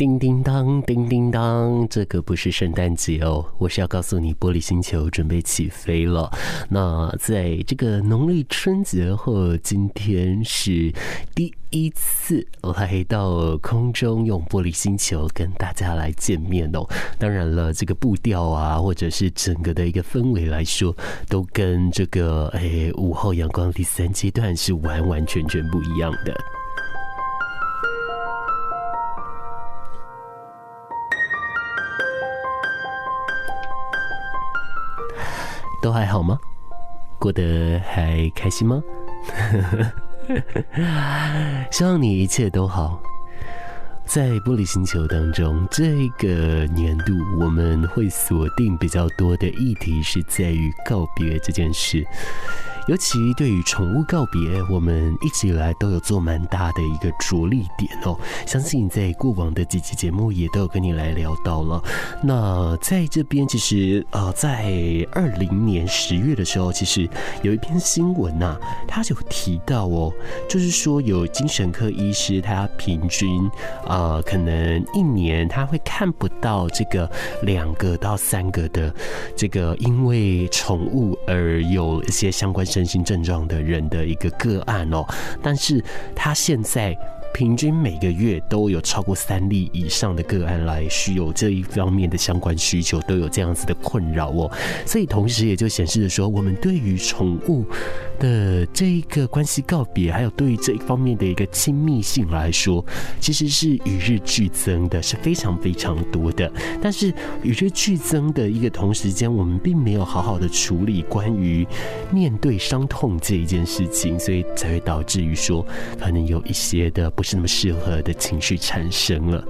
叮叮当，叮叮当，这个不是圣诞节哦，我是要告诉你，玻璃星球准备起飞了。那在这个农历春节后，今天是第一次来到空中，用玻璃星球跟大家来见面哦。当然了，这个步调啊，或者是整个的一个氛围来说，都跟这个哎午后阳光第三阶段是完完全全不一样的。都还好吗？过得还开心吗？希望你一切都好。在玻璃星球当中，这个年度我们会锁定比较多的议题是在于告别这件事。尤其对于宠物告别，我们一直以来都有做蛮大的一个着力点哦。相信在过往的几期节目也都有跟你来聊到了。那在这边，其实呃，在二零年十月的时候，其实有一篇新闻呐、啊，他就提到哦，就是说有精神科医师，他平均呃，可能一年他会看不到这个两个到三个的这个因为宠物而有一些相关。身身心症状的人的一个个案哦，但是他现在。平均每个月都有超过三例以上的个案来需有这一方面的相关需求，都有这样子的困扰哦。所以同时也就显示着说，我们对于宠物的这一个关系告别，还有对于这一方面的一个亲密性来说，其实是与日俱增的，是非常非常多的。但是与日俱增的一个同时间，我们并没有好好的处理关于面对伤痛这一件事情，所以才会导致于说，可能有一些的。不是那么适合的情绪产生了。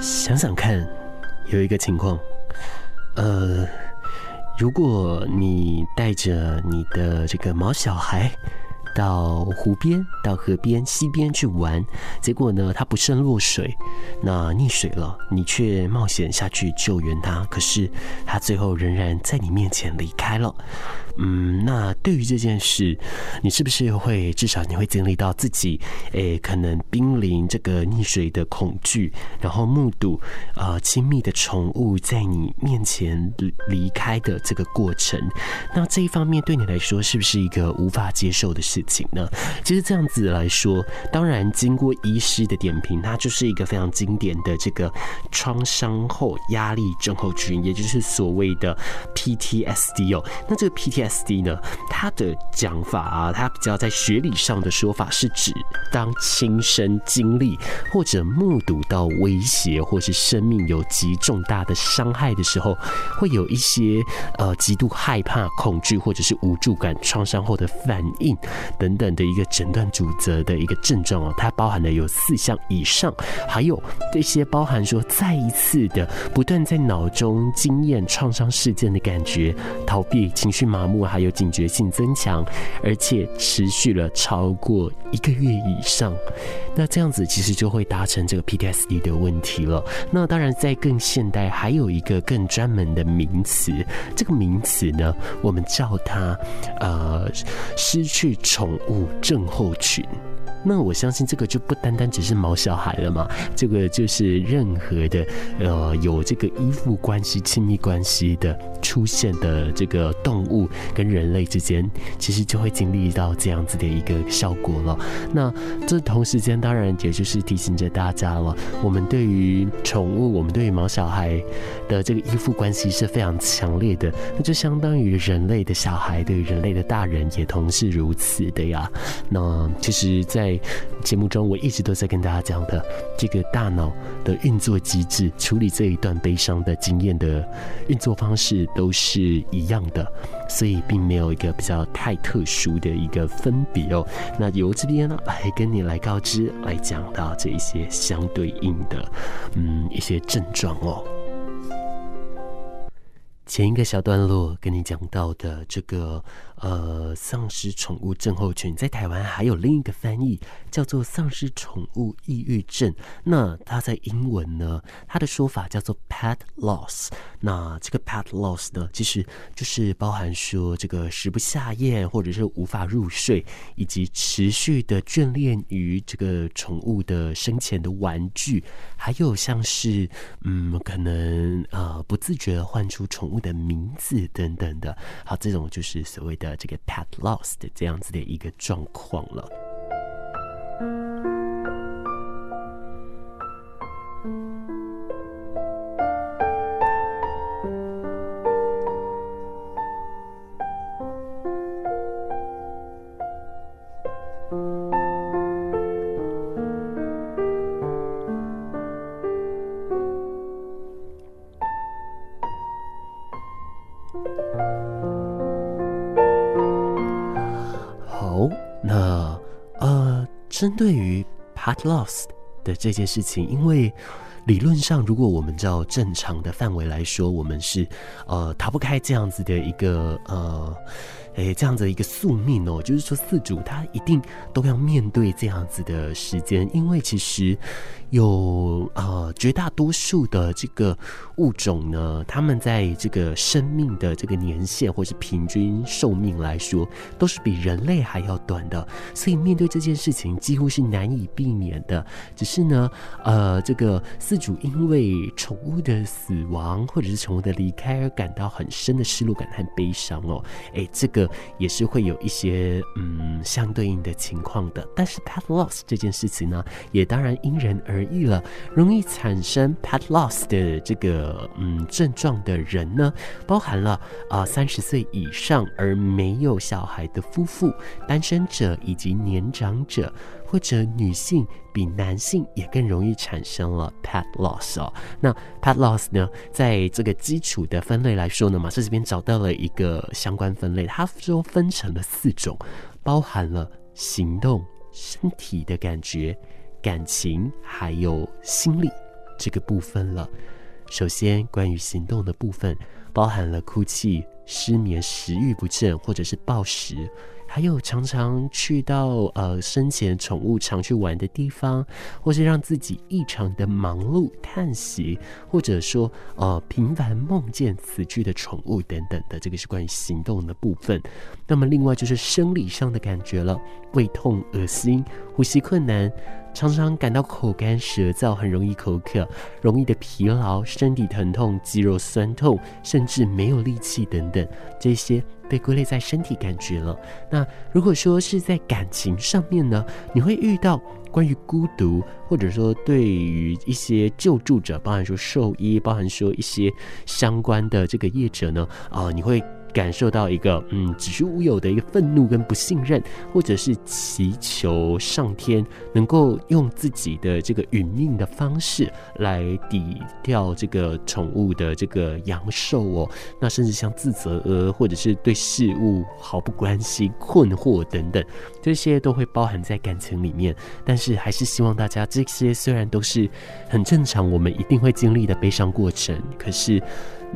想想看。有一个情况，呃，如果你带着你的这个毛小孩到湖边、到河边、溪边去玩，结果呢，他不慎落水，那溺水了，你却冒险下去救援他，可是他最后仍然在你面前离开了。嗯，那对于这件事，你是不是会至少你会经历到自己，诶、可能濒临这个溺水的恐惧，然后目睹呃亲密的宠物在你面前离开的这个过程？那这一方面对你来说是不是一个无法接受的事情呢？其实这样子来说，当然经过医师的点评，它就是一个非常经典的这个创伤后压力症候群，也就是所谓的 PTSD 哦。那这个 PTSD SD 呢，它的讲法啊，它比较在学理上的说法是指，当亲身经历或者目睹到威胁或是生命有极重大的伤害的时候，会有一些呃极度害怕、恐惧或者是无助感、创伤后的反应等等的一个诊断主责的一个症状哦，它包含了有四项以上，还有这些包含说再一次的不断在脑中经验创伤事件的感觉，逃避、情绪麻木。还有警觉性增强，而且持续了超过一个月以上，那这样子其实就会达成这个 PTSD 的问题了。那当然，在更现代，还有一个更专门的名词，这个名词呢，我们叫它呃失去宠物症候群。那我相信这个就不单单只是毛小孩了嘛，这个就是任何的呃有这个依附关系、亲密关系的出现的这个动物跟人类之间，其实就会经历到这样子的一个效果了。那这同时间当然也就是提醒着大家了，我们对于宠物，我们对于毛小孩的这个依附关系是非常强烈的，那就相当于人类的小孩对于人类的大人也同是如此的呀。那其实，在节目中，我一直都在跟大家讲的这个大脑的运作机制，处理这一段悲伤的经验的运作方式都是一样的，所以并没有一个比较太特殊的一个分别哦。那由这边呢，来跟你来告知，来讲到这一些相对应的，嗯，一些症状哦。前一个小段落跟你讲到的这个呃丧失宠物症候群，在台湾还有另一个翻译叫做丧失宠物抑郁症。那它在英文呢，它的说法叫做 pet loss。那这个 pet loss 呢，其实就是包含说这个食不下咽，或者是无法入睡，以及持续的眷恋于这个宠物的生前的玩具，还有像是嗯可能呃不自觉的唤出宠物。的名字等等的，好，这种就是所谓的这个 pet lost 这样子的一个状况了。呃针对于 part lost 的这件事情，因为理论上，如果我们照正常的范围来说，我们是呃逃不开这样子的一个呃。诶，这样子一个宿命哦，就是说四主他一定都要面对这样子的时间，因为其实有呃绝大多数的这个物种呢，他们在这个生命的这个年限或是平均寿命来说，都是比人类还要短的，所以面对这件事情几乎是难以避免的。只是呢，呃，这个四饲主因为宠物的死亡或者是宠物的离开而感到很深的失落感和悲伤哦，诶，这个。也是会有一些嗯相对应的情况的，但是 pet loss 这件事情呢，也当然因人而异了。容易产生 pet loss 的这个嗯症状的人呢，包含了啊三十岁以上而没有小孩的夫妇、单身者以及年长者。或者女性比男性也更容易产生了 pet loss 哦。那 pet loss 呢，在这个基础的分类来说呢，马斯这边找到了一个相关分类，它说分成了四种，包含了行动、身体的感觉、感情还有心理这个部分了。首先，关于行动的部分，包含了哭泣、失眠、食欲不振或者是暴食。还有常常去到呃生前宠物常去玩的地方，或是让自己异常的忙碌、叹息，或者说呃频繁梦见死去的宠物等等的，这个是关于行动的部分。那么另外就是生理上的感觉了，胃痛、恶心、呼吸困难。常常感到口干舌燥，很容易口渴，容易的疲劳，身体疼痛，肌肉酸痛，甚至没有力气等等，这些被归类在身体感觉了。那如果说是在感情上面呢，你会遇到关于孤独，或者说对于一些救助者，包含说兽医，包含说一些相关的这个业者呢，啊、你会。感受到一个嗯，子虚乌有的一个愤怒跟不信任，或者是祈求上天能够用自己的这个殒命的方式来抵掉这个宠物的这个阳寿哦。那甚至像自责呃，或者是对事物毫不关心、困惑等等，这些都会包含在感情里面。但是还是希望大家这些虽然都是很正常，我们一定会经历的悲伤过程，可是。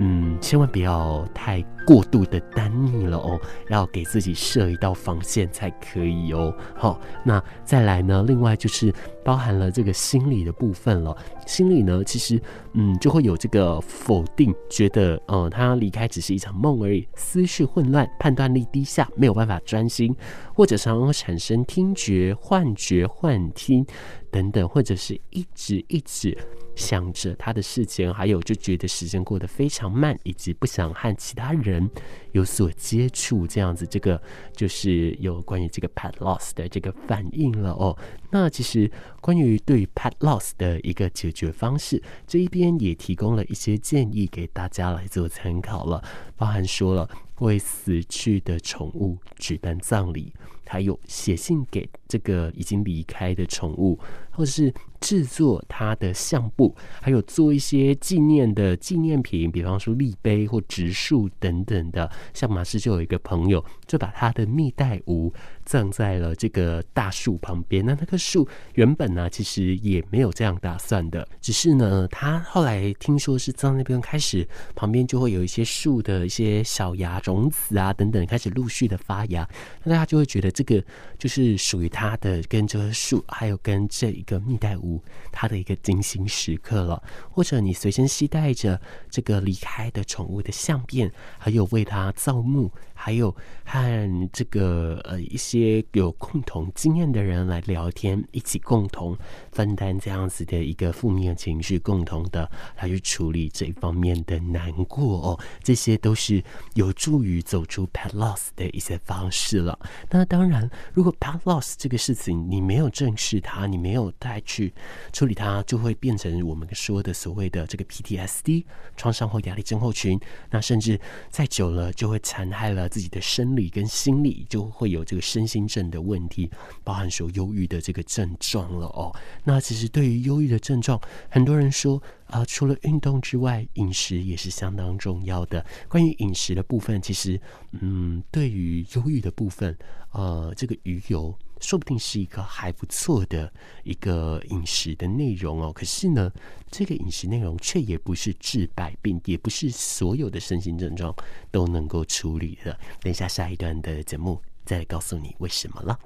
嗯，千万不要太过度的单逆了哦，要给自己设一道防线才可以哦。好，那再来呢？另外就是包含了这个心理的部分了。心理呢，其实嗯，就会有这个否定，觉得呃，他离开只是一场梦而已，思绪混乱，判断力低下，没有办法专心，或者常常产生听觉幻觉、幻听等等，或者是一直一直。想着他的事情，还有就觉得时间过得非常慢，以及不想和其他人有所接触，这样子，这个就是有关于这个 pet loss 的这个反应了哦。那其实关于对 pet loss 的一个解决方式，这一边也提供了一些建议给大家来做参考了，包含说了为死去的宠物举办葬礼。还有写信给这个已经离开的宠物，或是制作他的相簿，还有做一些纪念的纪念品，比方说立碑或植树等等的。像马氏就有一个朋友，就把他的蜜袋鼯葬在了这个大树旁边。那那棵树原本呢，其实也没有这样打算的，只是呢，他后来听说是葬那边开始，旁边就会有一些树的一些小芽、种子啊等等，开始陆续的发芽，那大家就会觉得这个就是属于他的，跟这棵树，还有跟这一个蜜袋鼯，它的一个精心时刻了。或者你随身携带着这个离开的宠物的相片，还有为它造墓。还有和这个呃一些有共同经验的人来聊天，一起共同分担这样子的一个负面情绪，共同的来去处理这一方面的难过哦，这些都是有助于走出 pet loss 的一些方式了。那当然，如果 pet loss 这个事情你没有正视它，你没有带去处理它，就会变成我们说的所谓的这个 PTSD 创伤后压力症候群。那甚至再久了，就会残害了。自己的生理跟心理就会有这个身心症的问题，包含说忧郁的这个症状了哦。那其实对于忧郁的症状，很多人说啊、除了运动之外，饮食也是相当重要的。关于饮食的部分，其实嗯，对于忧郁的部分，呃，这个鱼油。说不定是一个还不错的一个饮食的内容哦，可是呢，这个饮食内容却也不是治百病，也不是所有的身心症状都能够处理的。等一下下一段的节目再告诉你为什么了。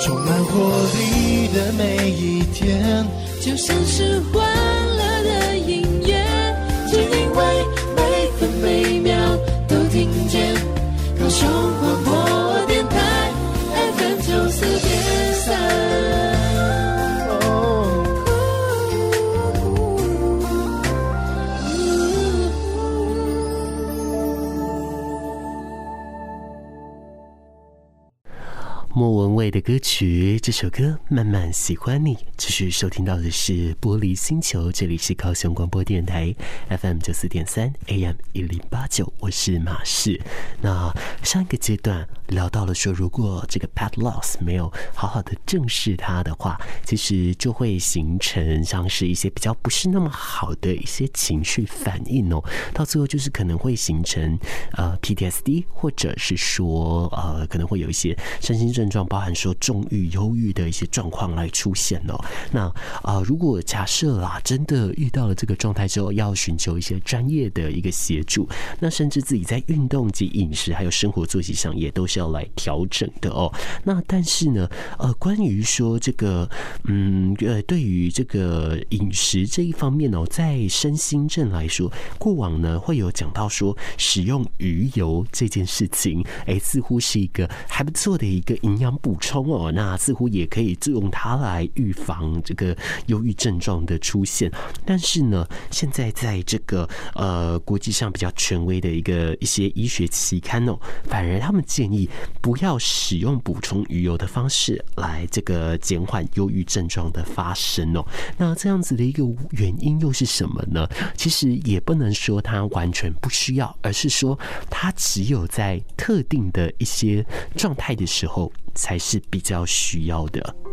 充满活力的每一天，就像是的歌曲，这首歌《慢慢喜欢你》。继续收听到的是《玻璃星球》，这里是高雄广播电台 FM 九四点三 AM 一零八九，我是马氏。那上一个阶段聊到了说，如果这个 pet loss 没有好好的正视它的话，其实就会形成像是一些比较不是那么好的一些情绪反应哦。到最后就是可能会形成呃 PTSD，或者是说呃可能会有一些身心症。状包含说重郁、忧郁的一些状况来出现哦。那啊、如果假设啦，真的遇到了这个状态之后，要寻求一些专业的一个协助，那甚至自己在运动及饮食还有生活作息上也都是要来调整的哦。那但是呢，呃，关于说这个，嗯，呃，对于这个饮食这一方面哦，在身心症来说，过往呢会有讲到说使用鱼油这件事情，哎，似乎是一个还不错的一个营养补充哦，那似乎也可以用它来预防这个忧郁症状的出现。但是呢，现在在这个呃国际上比较权威的一个一些医学期刊哦，反而他们建议不要使用补充鱼油的方式来这个减缓忧郁症状的发生哦。那这样子的一个原因又是什么呢？其实也不能说它完全不需要，而是说它只有在特定的一些状态的时候。才是比较需要的。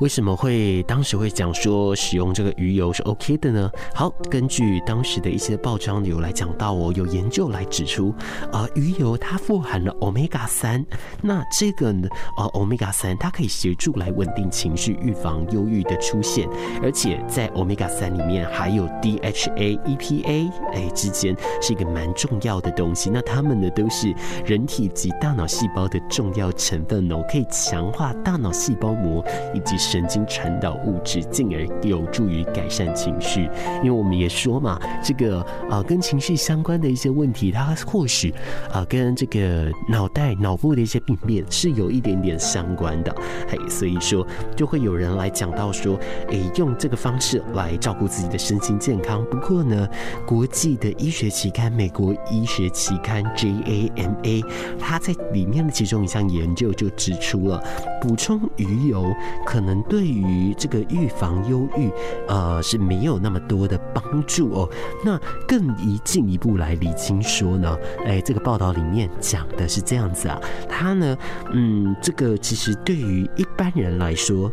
为什么会当时会讲说使用这个鱼油是 OK 的呢？好，根据当时的一些报章有来讲到哦，有研究来指出，啊、呃，鱼油它富含了 Omega 三，那这个呢，呃，Omega 三它可以协助来稳定情绪，预防忧郁的出现，而且在 Omega 三里面还有 DHA、EPA，哎，之间是一个蛮重要的东西。那它们呢都是人体及大脑细胞的重要成分哦，可以强化大脑细胞膜以及。神经传导物质，进而有助于改善情绪。因为我们也说嘛，这个啊、呃、跟情绪相关的一些问题，它或许啊、呃、跟这个脑袋脑部的一些病变是有一点点相关的。嘿，所以说就会有人来讲到说，诶，用这个方式来照顾自己的身心健康。不过呢，国际的医学期刊《美国医学期刊》JAMA，它在里面的其中一项研究就指出了，补充鱼油可能对于这个预防忧郁，呃，是没有那么多的帮助哦。那更一进一步来理清说呢，哎，这个报道里面讲的是这样子啊，他呢，嗯，这个其实对于一般人来说。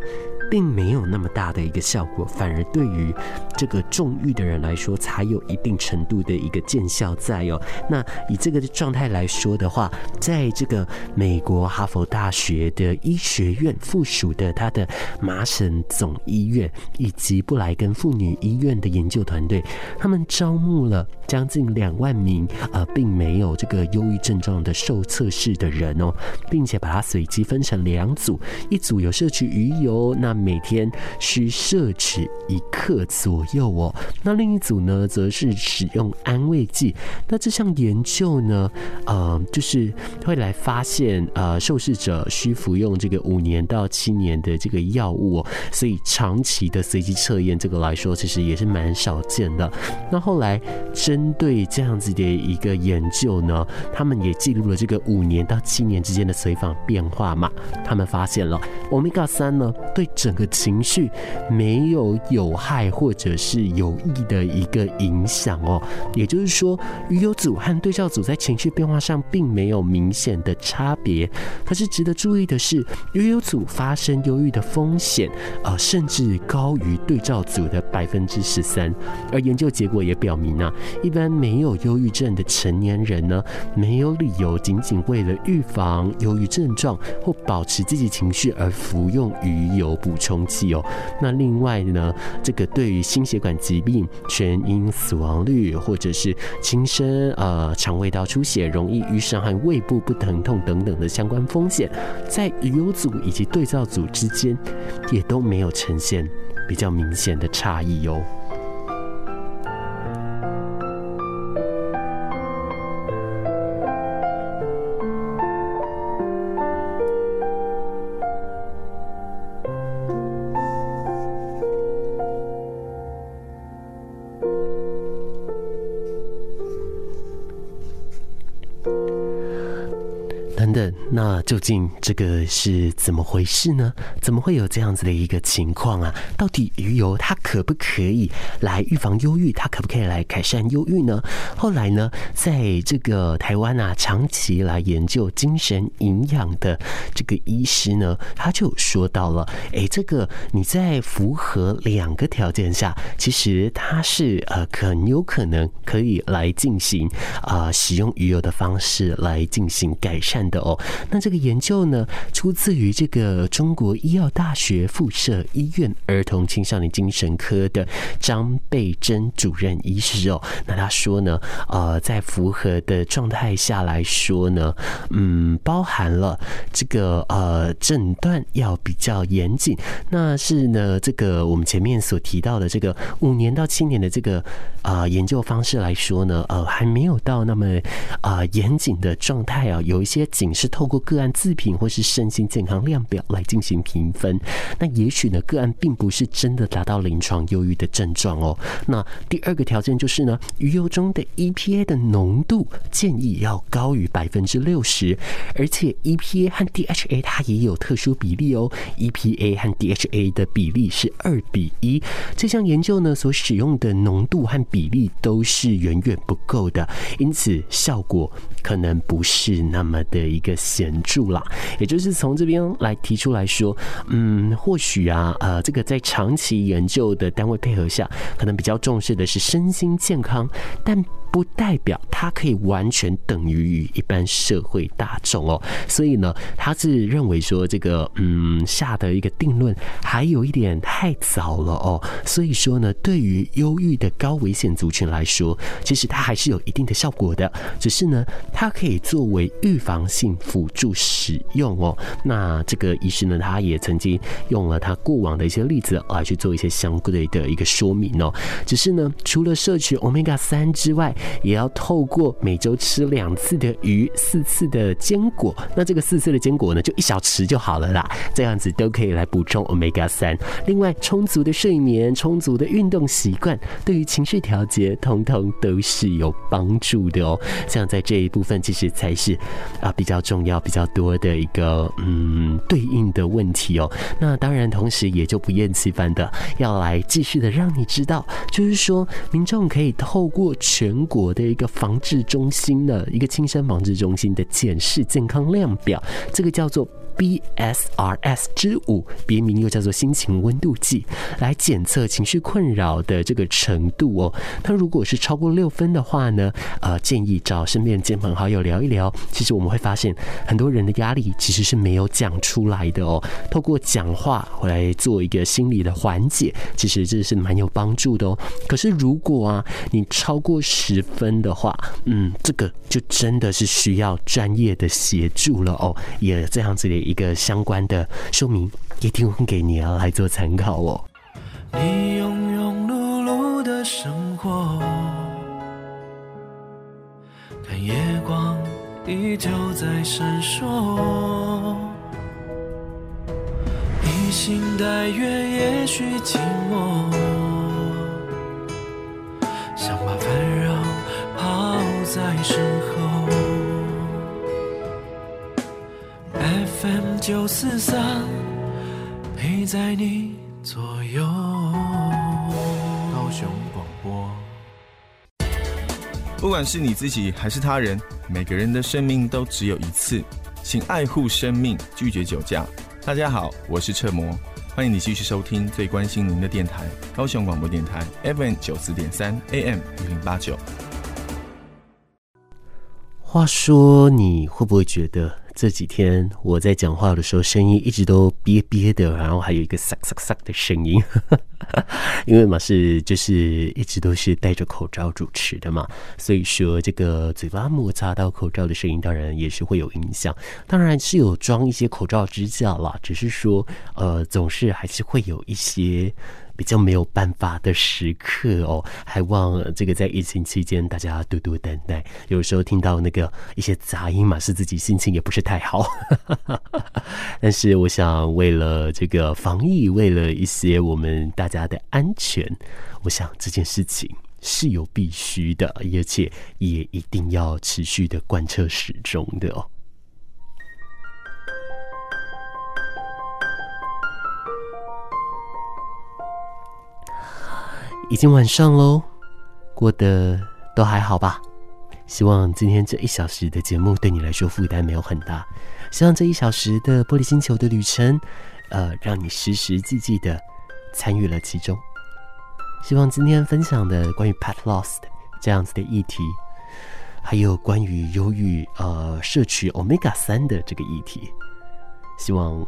并没有那么大的一个效果，反而对于这个重郁的人来说，才有一定程度的一个见效在哦。那以这个状态来说的话，在这个美国哈佛大学的医学院附属的他的麻省总医院以及布莱根妇女医院的研究团队，他们招募了将近两万名呃，并没有这个忧郁症状的受测试的人哦，并且把它随机分成两组，一组有摄取鱼油，那每天需摄取一克左右哦。那另一组呢，则是使用安慰剂。那这项研究呢，呃，就是会来发现，呃，受试者需服用这个五年到七年的这个药物哦。所以长期的随机测验，这个来说，其实也是蛮少见的。那后来针对这样子的一个研究呢，他们也记录了这个五年到七年之间的随访变化嘛。他们发现了欧米伽三呢，对整个情绪没有有害或者是有益的一个影响哦，也就是说，鱼油组和对照组在情绪变化上并没有明显的差别。可是值得注意的是，鱼油组发生忧郁的风险，呃，甚至高于对照组的百分之十三。而研究结果也表明啊，一般没有忧郁症的成年人呢，没有理由仅仅为了预防忧郁症状或保持积极情绪而服用鱼油补充剂哦，那另外呢，这个对于心血管疾病、全因死亡率，或者是轻生、呃肠胃道出血、容易淤伤和胃部不疼痛等等的相关风险，在鱼油组以及对照组之间，也都没有呈现比较明显的差异哦。那究竟这个是怎么回事呢？怎么会有这样子的一个情况啊？到底鱼油它可不可以来预防忧郁？它可不可以来改善忧郁呢？后来呢，在这个台湾啊，长期来研究精神营养的这个医师呢，他就说到了，哎，这个你在符合两个条件下，其实它是呃很有可能可以来进行啊、使用鱼油的方式来进行改善的哦。那这个研究呢，出自于这个中国医药大学附设医院儿童青少年精神科的张贝珍主任医师哦。那他说呢，呃，在符合的状态下来说呢，嗯，包含了这个呃诊断要比较严谨。那是呢，这个我们前面所提到的这个五年到七年的这个啊、研究方式来说呢，呃，还没有到那么啊、呃、严谨的状态啊，有一些仅是透透过个案自评或是身心健康量表来进行评分，那也许呢，个案并不是真的达到临床忧郁的症状哦。那第二个条件就是呢，鱼油中的 EPA 的浓度建议要高于百分之六十，而且 EPA 和 DHA 它也有特殊比例哦，EPA 和 DHA 的比例是二比一。这项研究呢，所使用的浓度和比例都是远远不够的，因此效果可能不是那么的一个显著啦，也就是从这边来提出来说，嗯，或许啊，呃，这个在长期研究的单位配合下，可能比较重视的是身心健康，但不代表它可以完全等于于一般社会大众哦。所以呢，他是认为说这个，嗯，下的一个定论还有一点太早了哦。所以说呢，对于忧郁的高危险族群来说，其实它还是有一定的效果的，只是呢，它可以作为预防性辅助使用哦。那这个医师呢，他也曾经用了他过往的一些例子来去做一些相对的一个说明哦。只是呢，除了摄取 Omega 三之外，也要透过每周吃两次的鱼、四次的坚果。那这个四次的坚果呢，就一小匙就好了啦。这样子都可以来补充 Omega 三。另外，充足的睡眠、充足的运动习惯，对于情绪调节，通通都是有帮助的哦。像在这一部分，其实才是啊比较重要、比较多的一个嗯对应的问题哦。那当然，同时也就不厌其烦的要来继续的让你知道，就是说民众可以透过全国的一个防治中心的一个青山防治中心的检视健康量表，这个叫做。BSRS 之五，别名又叫做心情温度计，来检测情绪困扰的这个程度哦。它如果是超过六分的话呢，呃，建议找身边的亲朋好友聊一聊。其实我们会发现，很多人的压力其实是没有讲出来的哦。透过讲话回来做一个心理的缓解，其实这是蛮有帮助的哦。可是如果啊，你超过十分的话，嗯，这个就真的是需要专业的协助了哦。也这样子的。一个相关的说明一定会给你啊，来做参考哦。你庸庸碌碌的生活，看夜光依旧在闪烁，披星戴月也许寂寞，想把烦扰抛在身九四三陪在你左右，高雄广播。不管是你自己还是他人，每个人的生命都只有一次，请爱护生命，拒绝酒驾。大家好，我是彻摩，欢迎你继续收听最关心您的电台——高雄广播电台 FM 九四点三 AM 一零八九。话说，你会不会觉得？这几天我在讲话的时候，声音一直都憋憋的，然后还有一个沙沙沙的声音，因为嘛是就是一直都是戴着口罩主持的嘛，所以说这个嘴巴摩擦到口罩的声音，当然也是会有影响。当然是有装一些口罩支架啦，只是说呃，总是还是会有一些。比较没有办法的时刻哦，还望这个在疫情期间大家多多担待。有时候听到那个一些杂音嘛，是自己心情也不是太好。但是我想，为了这个防疫，为了一些我们大家的安全，我想这件事情是有必须的，而且也一定要持续的贯彻始终的哦。已经晚上喽，过得都还好吧？希望今天这一小时的节目对你来说负担没有很大。希望这一小时的玻璃星球的旅程，呃，让你实实际际的参与了其中。希望今天分享的关于 pet loss 这样子的议题，还有关于忧郁呃摄取 omega 三的这个议题，希望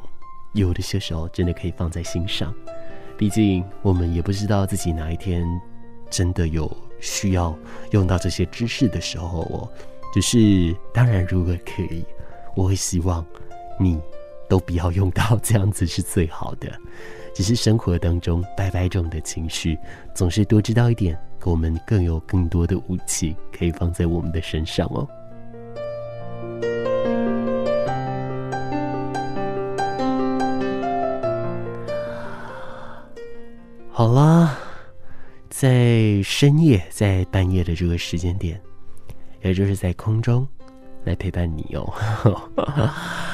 有的些时候真的可以放在心上。毕竟我们也不知道自己哪一天真的有需要用到这些知识的时候哦。只是当然，如果可以，我会希望你都不要用到，这样子是最好的。只是生活当中拜拜这种的情绪，总是多知道一点，我们更有更多的武器可以放在我们的身上哦。好啦，在深夜，在半夜的这个时间点，也就是在空中来陪伴你哦。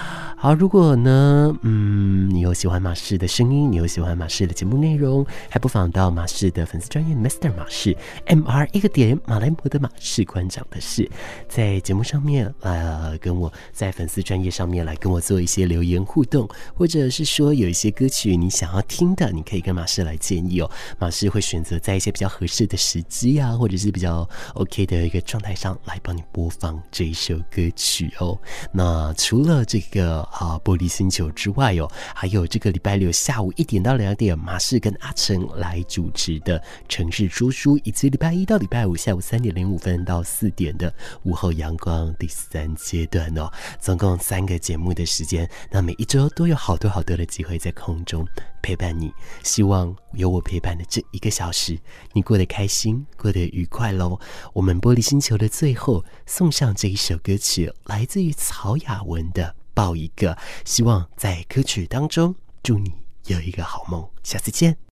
好，如果呢，嗯，你有喜欢马氏的声音，你有喜欢马氏的节目内容，还不妨到马氏的粉丝专业 Mr. 马氏 M R 一个点马来貘的马氏馆长的事，在节目上面呃，跟我在粉丝专业上面来跟我做一些留言互动，或者是说有一些歌曲你想要听的，你可以跟马氏来建议哦。马氏会选择在一些比较合适的时机啊，或者是比较 OK 的一个状态上来帮你播放这一首歌曲哦。那除了这个。啊玻璃星球之外哦，还有这个礼拜六下午一点到两点，马氏跟阿成来主持的城市说书，以及礼拜一到礼拜五下午三点零五分到四点的午后阳光第三阶段哦，总共三个节目的时间，那每一周都有好多好多的机会在空中陪伴你。希望有我陪伴的这一个小时，你过得开心，过得愉快喽。我们玻璃星球的最后送上这一首歌曲，来自于曹雅雯的《抱一个》，希望在歌曲当中祝你有一个好梦。下次见。